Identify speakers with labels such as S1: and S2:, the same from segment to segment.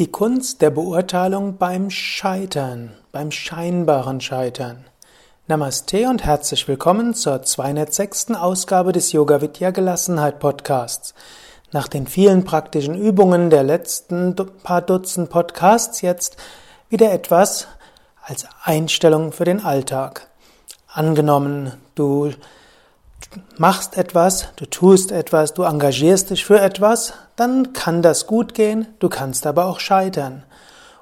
S1: Die Kunst der Beurteilung beim Scheitern, beim scheinbaren Scheitern. Namaste und herzlich willkommen zur 206. Ausgabe des Yoga Vidya Gelassenheit Podcasts. Nach den vielen praktischen Übungen der letzten paar Dutzend Podcasts jetzt wieder etwas als Einstellung für den Alltag. Angenommen, du machst etwas, du tust etwas, du engagierst dich für etwas, dann kann das gut gehen, du kannst aber auch scheitern.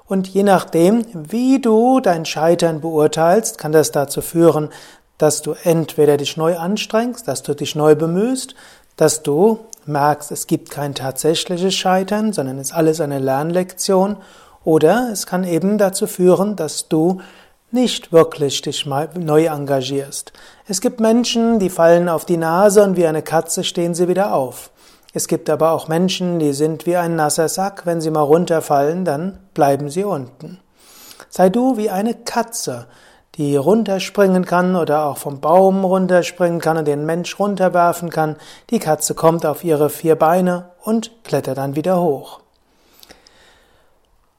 S1: Und je nachdem, wie du dein Scheitern beurteilst, kann das dazu führen, dass du entweder dich neu anstrengst, dass du dich neu bemühst, dass du merkst, es gibt kein tatsächliches Scheitern, sondern es ist alles eine Lernlektion, oder es kann eben dazu führen, dass du nicht wirklich dich neu engagierst. Es gibt Menschen, die fallen auf die Nase und wie eine Katze stehen sie wieder auf. Es gibt aber auch Menschen, die sind wie ein nasser Sack, wenn sie mal runterfallen, dann bleiben sie unten. Sei du wie eine Katze, die runterspringen kann oder auch vom Baum runterspringen kann und den Mensch runterwerfen kann. Die Katze kommt auf ihre vier Beine und klettert dann wieder hoch.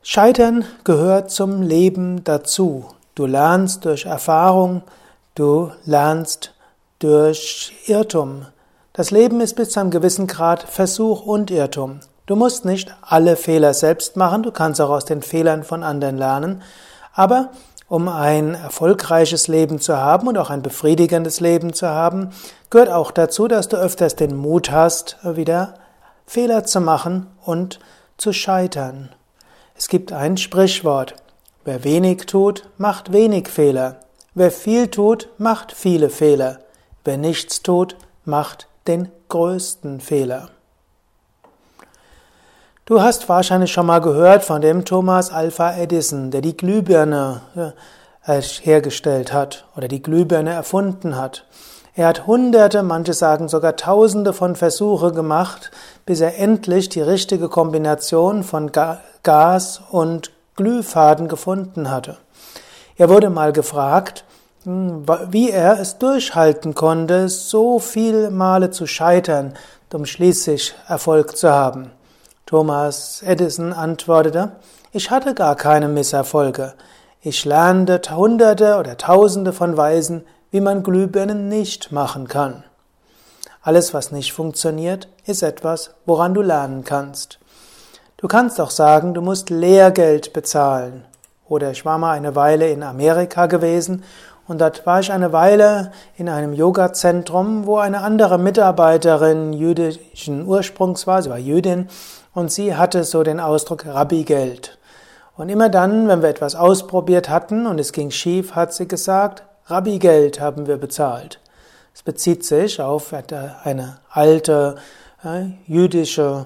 S1: Scheitern gehört zum Leben dazu. Du lernst durch Erfahrung, du lernst durch Irrtum. Das Leben ist bis zu einem gewissen Grad Versuch und Irrtum. Du musst nicht alle Fehler selbst machen, du kannst auch aus den Fehlern von anderen lernen, aber um ein erfolgreiches Leben zu haben und auch ein befriedigendes Leben zu haben, gehört auch dazu, dass du öfters den Mut hast, wieder Fehler zu machen und zu scheitern. Es gibt ein Sprichwort, Wer wenig tut, macht wenig Fehler. Wer viel tut, macht viele Fehler. Wer nichts tut, macht den größten Fehler. Du hast wahrscheinlich schon mal gehört von dem Thomas Alpha Edison, der die Glühbirne hergestellt hat oder die Glühbirne erfunden hat. Er hat hunderte, manche sagen sogar tausende von Versuche gemacht, bis er endlich die richtige Kombination von Gas und Glühfaden gefunden hatte. Er wurde mal gefragt, hm, wie er es durchhalten konnte, so viele Male zu scheitern, um schließlich Erfolg zu haben. Thomas Edison antwortete, ich hatte gar keine Misserfolge. Ich lernte Hunderte oder Tausende von Weisen, wie man Glühbirnen nicht machen kann. Alles, was nicht funktioniert, ist etwas, woran du lernen kannst. Du kannst auch sagen, du musst Lehrgeld bezahlen. Oder ich war mal eine Weile in Amerika gewesen und dort war ich eine Weile in einem Yoga-Zentrum, wo eine andere Mitarbeiterin jüdischen Ursprungs war, sie war Jüdin, und sie hatte so den Ausdruck Rabbi-Geld. Und immer dann, wenn wir etwas ausprobiert hatten und es ging schief, hat sie gesagt, Rabbi-Geld haben wir bezahlt. Es bezieht sich auf eine alte äh, jüdische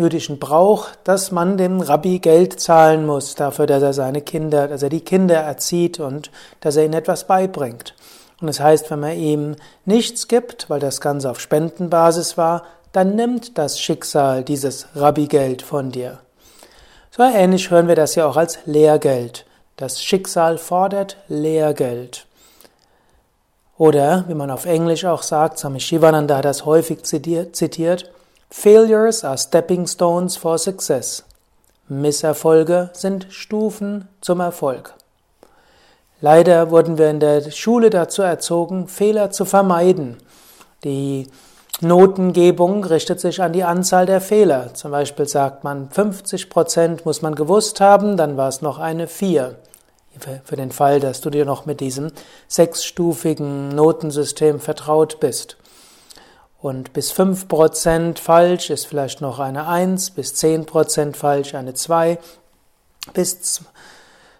S1: jüdischen Brauch, dass man dem Rabbi Geld zahlen muss dafür, dass er seine Kinder, dass er die Kinder erzieht und dass er ihnen etwas beibringt. Und das heißt, wenn man ihm nichts gibt, weil das Ganze auf Spendenbasis war, dann nimmt das Schicksal dieses Rabbi-Geld von dir. So ähnlich hören wir das ja auch als Lehrgeld. Das Schicksal fordert Lehrgeld. Oder, wie man auf Englisch auch sagt, Swami Shivananda hat das häufig zitiert, Failures are stepping stones for success. Misserfolge sind Stufen zum Erfolg. Leider wurden wir in der Schule dazu erzogen, Fehler zu vermeiden. Die Notengebung richtet sich an die Anzahl der Fehler. Zum Beispiel sagt man, 50 Prozent muss man gewusst haben, dann war es noch eine 4. Für den Fall, dass du dir noch mit diesem sechsstufigen Notensystem vertraut bist. Und bis 5% falsch ist vielleicht noch eine 1, bis 10% falsch eine 2, bis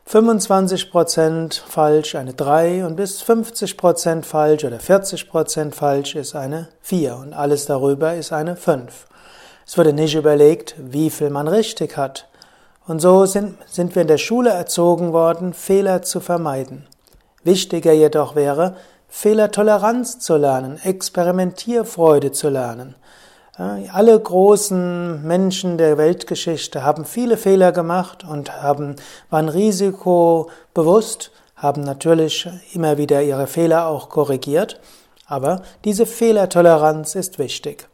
S1: 25% falsch eine 3 und bis 50% falsch oder 40% falsch ist eine 4 und alles darüber ist eine 5. Es wurde nicht überlegt, wie viel man richtig hat. Und so sind, sind wir in der Schule erzogen worden, Fehler zu vermeiden. Wichtiger jedoch wäre, Fehlertoleranz zu lernen, Experimentierfreude zu lernen. Alle großen Menschen der Weltgeschichte haben viele Fehler gemacht und haben, waren risikobewusst, haben natürlich immer wieder ihre Fehler auch korrigiert, aber diese Fehlertoleranz ist wichtig.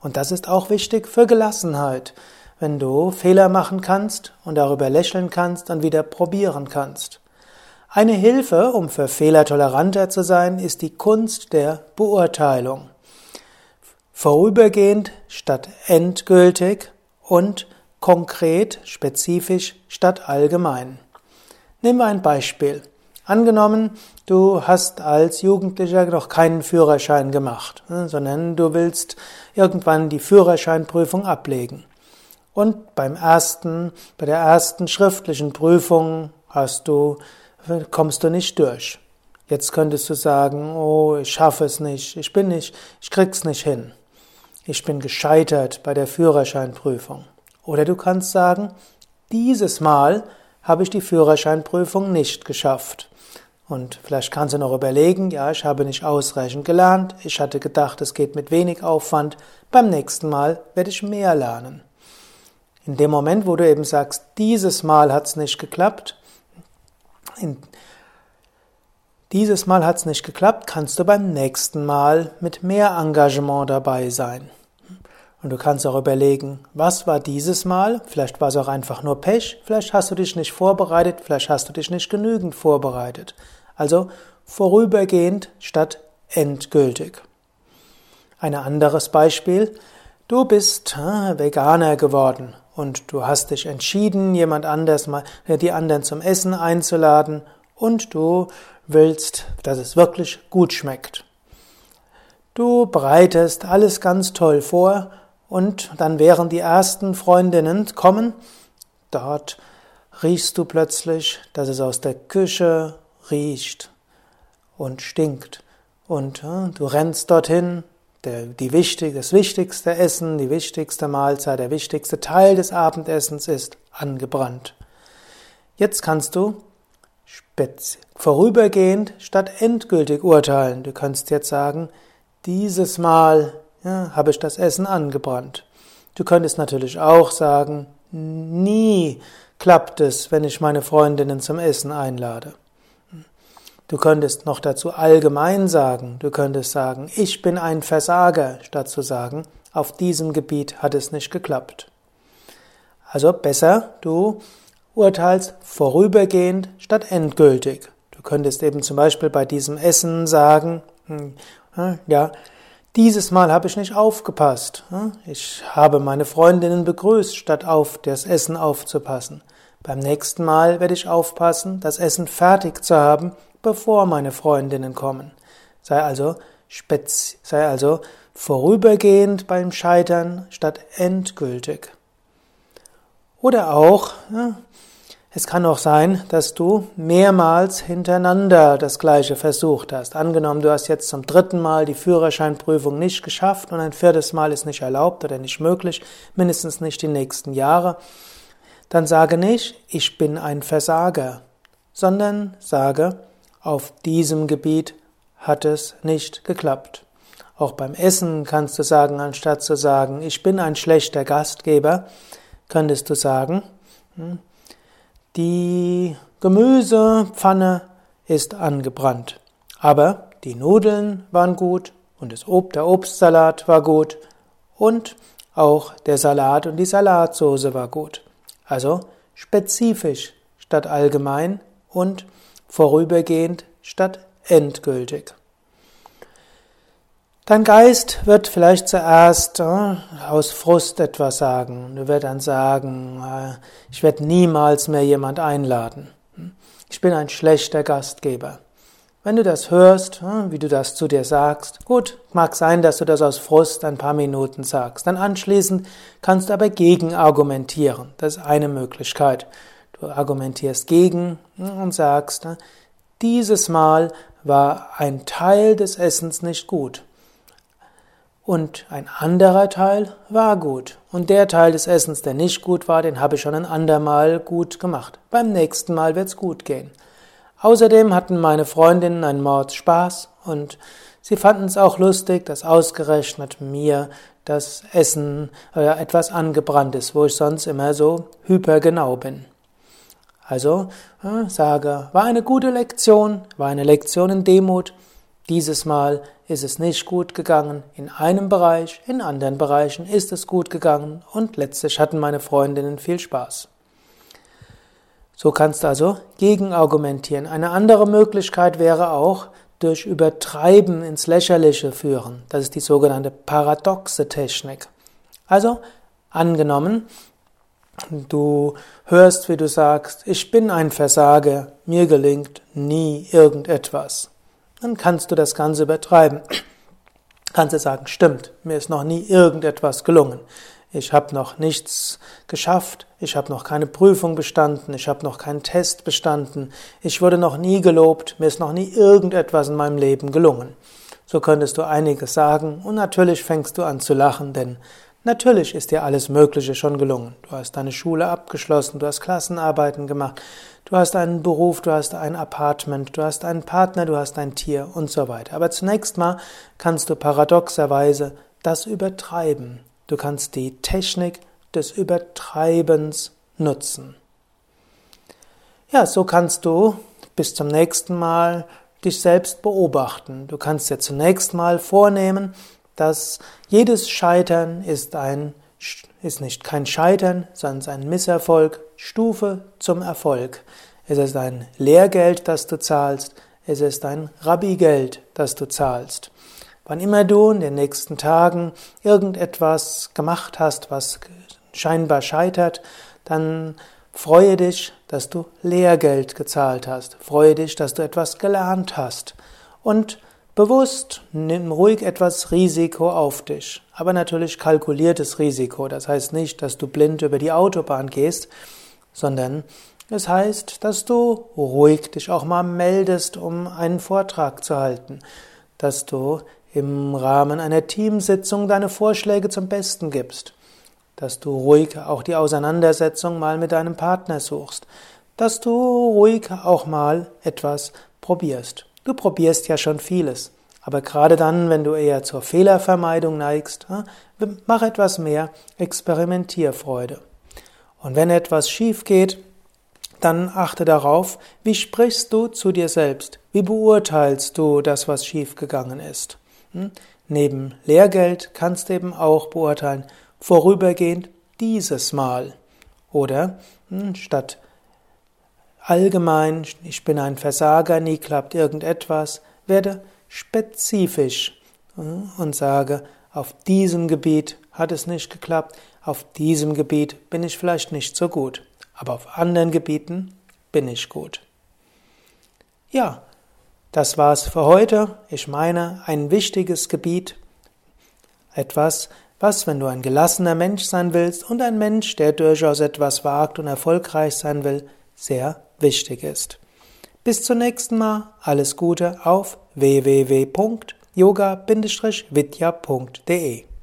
S1: Und das ist auch wichtig für Gelassenheit. wenn du Fehler machen kannst und darüber lächeln kannst und wieder probieren kannst. Eine Hilfe, um für Fehler toleranter zu sein, ist die Kunst der Beurteilung. Vorübergehend statt endgültig und konkret, spezifisch statt allgemein. Nehmen wir ein Beispiel. Angenommen, du hast als Jugendlicher noch keinen Führerschein gemacht, ne, sondern du willst irgendwann die Führerscheinprüfung ablegen. Und beim ersten, bei der ersten schriftlichen Prüfung hast du, kommst du nicht durch. Jetzt könntest du sagen, oh, ich schaffe es nicht, ich bin nicht, ich krieg's nicht hin. Ich bin gescheitert bei der Führerscheinprüfung. Oder du kannst sagen, dieses Mal habe ich die Führerscheinprüfung nicht geschafft. Und vielleicht kannst du noch überlegen, ja, ich habe nicht ausreichend gelernt, ich hatte gedacht, es geht mit wenig Aufwand, beim nächsten Mal werde ich mehr lernen. In dem Moment, wo du eben sagst, dieses Mal hat es nicht geklappt, in, dieses Mal hat es nicht geklappt, kannst du beim nächsten Mal mit mehr Engagement dabei sein. Und du kannst auch überlegen, was war dieses Mal? Vielleicht war es auch einfach nur Pech, vielleicht hast du dich nicht vorbereitet, vielleicht hast du dich nicht genügend vorbereitet. Also vorübergehend statt endgültig. Ein anderes Beispiel. Du bist äh, Veganer geworden und du hast dich entschieden, jemand anders mal, äh, die anderen zum Essen einzuladen und du willst, dass es wirklich gut schmeckt. Du bereitest alles ganz toll vor und dann während die ersten Freundinnen kommen, dort riechst du plötzlich, dass es aus der Küche riecht und stinkt. Und äh, du rennst dorthin, der, die wichtig, das wichtigste Essen, die wichtigste Mahlzeit, der wichtigste Teil des Abendessens ist angebrannt. Jetzt kannst du vorübergehend statt endgültig urteilen. Du kannst jetzt sagen, dieses Mal ja, habe ich das Essen angebrannt. Du könntest natürlich auch sagen, nie klappt es, wenn ich meine Freundinnen zum Essen einlade. Du könntest noch dazu allgemein sagen, du könntest sagen, ich bin ein Versager, statt zu sagen, auf diesem Gebiet hat es nicht geklappt. Also besser, du urteilst vorübergehend statt endgültig. Du könntest eben zum Beispiel bei diesem Essen sagen, hm, ja, dieses Mal habe ich nicht aufgepasst. Hm, ich habe meine Freundinnen begrüßt, statt auf das Essen aufzupassen. Beim nächsten Mal werde ich aufpassen, das Essen fertig zu haben, bevor meine Freundinnen kommen. Sei also, spez sei also vorübergehend beim Scheitern statt endgültig. Oder auch, ja, es kann auch sein, dass du mehrmals hintereinander das gleiche versucht hast. Angenommen, du hast jetzt zum dritten Mal die Führerscheinprüfung nicht geschafft und ein viertes Mal ist nicht erlaubt oder nicht möglich, mindestens nicht die nächsten Jahre. Dann sage nicht, ich bin ein Versager, sondern sage, auf diesem Gebiet hat es nicht geklappt. Auch beim Essen kannst du sagen, anstatt zu sagen, ich bin ein schlechter Gastgeber, könntest du sagen, hm, die Gemüsepfanne ist angebrannt, aber die Nudeln waren gut und das Ob der Obstsalat war gut und auch der Salat und die Salatsauce war gut. Also spezifisch statt allgemein und vorübergehend statt endgültig. Dein Geist wird vielleicht zuerst äh, aus Frust etwas sagen. Du wirst dann sagen, äh, ich werde niemals mehr jemand einladen. Ich bin ein schlechter Gastgeber. Wenn du das hörst, äh, wie du das zu dir sagst, gut, mag sein, dass du das aus Frust ein paar Minuten sagst. Dann anschließend kannst du aber gegen argumentieren. Das ist eine Möglichkeit. Du argumentierst gegen und sagst, dieses Mal war ein Teil des Essens nicht gut. Und ein anderer Teil war gut. Und der Teil des Essens, der nicht gut war, den habe ich schon ein andermal gut gemacht. Beim nächsten Mal wird's gut gehen. Außerdem hatten meine Freundinnen einen Mord Spaß und sie fanden es auch lustig, dass ausgerechnet mir das Essen äh, etwas angebrannt ist, wo ich sonst immer so hypergenau bin. Also äh, sage, war eine gute Lektion, war eine Lektion in Demut. Dieses Mal ist es nicht gut gegangen in einem Bereich, in anderen Bereichen ist es gut gegangen und letztlich hatten meine Freundinnen viel Spaß. So kannst du also gegenargumentieren. Eine andere Möglichkeit wäre auch durch Übertreiben ins Lächerliche führen. Das ist die sogenannte paradoxe Technik. Also angenommen, du hörst, wie du sagst, ich bin ein Versager, mir gelingt nie irgendetwas. Dann kannst du das Ganze übertreiben. Kannst du sagen, stimmt, mir ist noch nie irgendetwas gelungen ich habe noch nichts geschafft, ich habe noch keine Prüfung bestanden, ich habe noch keinen Test bestanden, ich wurde noch nie gelobt, mir ist noch nie irgendetwas in meinem Leben gelungen. So könntest du einiges sagen und natürlich fängst du an zu lachen, denn natürlich ist dir alles Mögliche schon gelungen. Du hast deine Schule abgeschlossen, du hast Klassenarbeiten gemacht, du hast einen Beruf, du hast ein Apartment, du hast einen Partner, du hast ein Tier und so weiter. Aber zunächst mal kannst du paradoxerweise das übertreiben. Du kannst die Technik des Übertreibens nutzen. Ja, so kannst du bis zum nächsten Mal dich selbst beobachten. Du kannst dir zunächst mal vornehmen, dass jedes Scheitern ist ein ist nicht kein Scheitern, sondern ein Misserfolg, Stufe zum Erfolg. Es ist ein Lehrgeld, das du zahlst, es ist ein Rabbigeld, das du zahlst. Wann immer du in den nächsten Tagen irgendetwas gemacht hast, was scheinbar scheitert, dann freue dich, dass du Lehrgeld gezahlt hast. Freue dich, dass du etwas gelernt hast. Und bewusst nimm ruhig etwas Risiko auf dich. Aber natürlich kalkuliertes Risiko. Das heißt nicht, dass du blind über die Autobahn gehst, sondern es heißt, dass du ruhig dich auch mal meldest, um einen Vortrag zu halten. Dass du im Rahmen einer Teamsitzung deine Vorschläge zum Besten gibst, dass du ruhig auch die Auseinandersetzung mal mit deinem Partner suchst, dass du ruhig auch mal etwas probierst. Du probierst ja schon vieles, aber gerade dann, wenn du eher zur Fehlervermeidung neigst, mach etwas mehr Experimentierfreude. Und wenn etwas schief geht, dann achte darauf, wie sprichst du zu dir selbst? Wie beurteilst du das, was schiefgegangen ist? Hm? Neben Lehrgeld kannst du eben auch beurteilen, vorübergehend dieses Mal. Oder hm, statt allgemein, ich bin ein Versager, nie klappt irgendetwas, werde spezifisch hm, und sage, auf diesem Gebiet hat es nicht geklappt, auf diesem Gebiet bin ich vielleicht nicht so gut, aber auf anderen Gebieten bin ich gut. Ja, das war's für heute. Ich meine, ein wichtiges Gebiet. Etwas, was, wenn du ein gelassener Mensch sein willst und ein Mensch, der durchaus etwas wagt und erfolgreich sein will, sehr wichtig ist. Bis zum nächsten Mal. Alles Gute auf www.yoga-vidya.de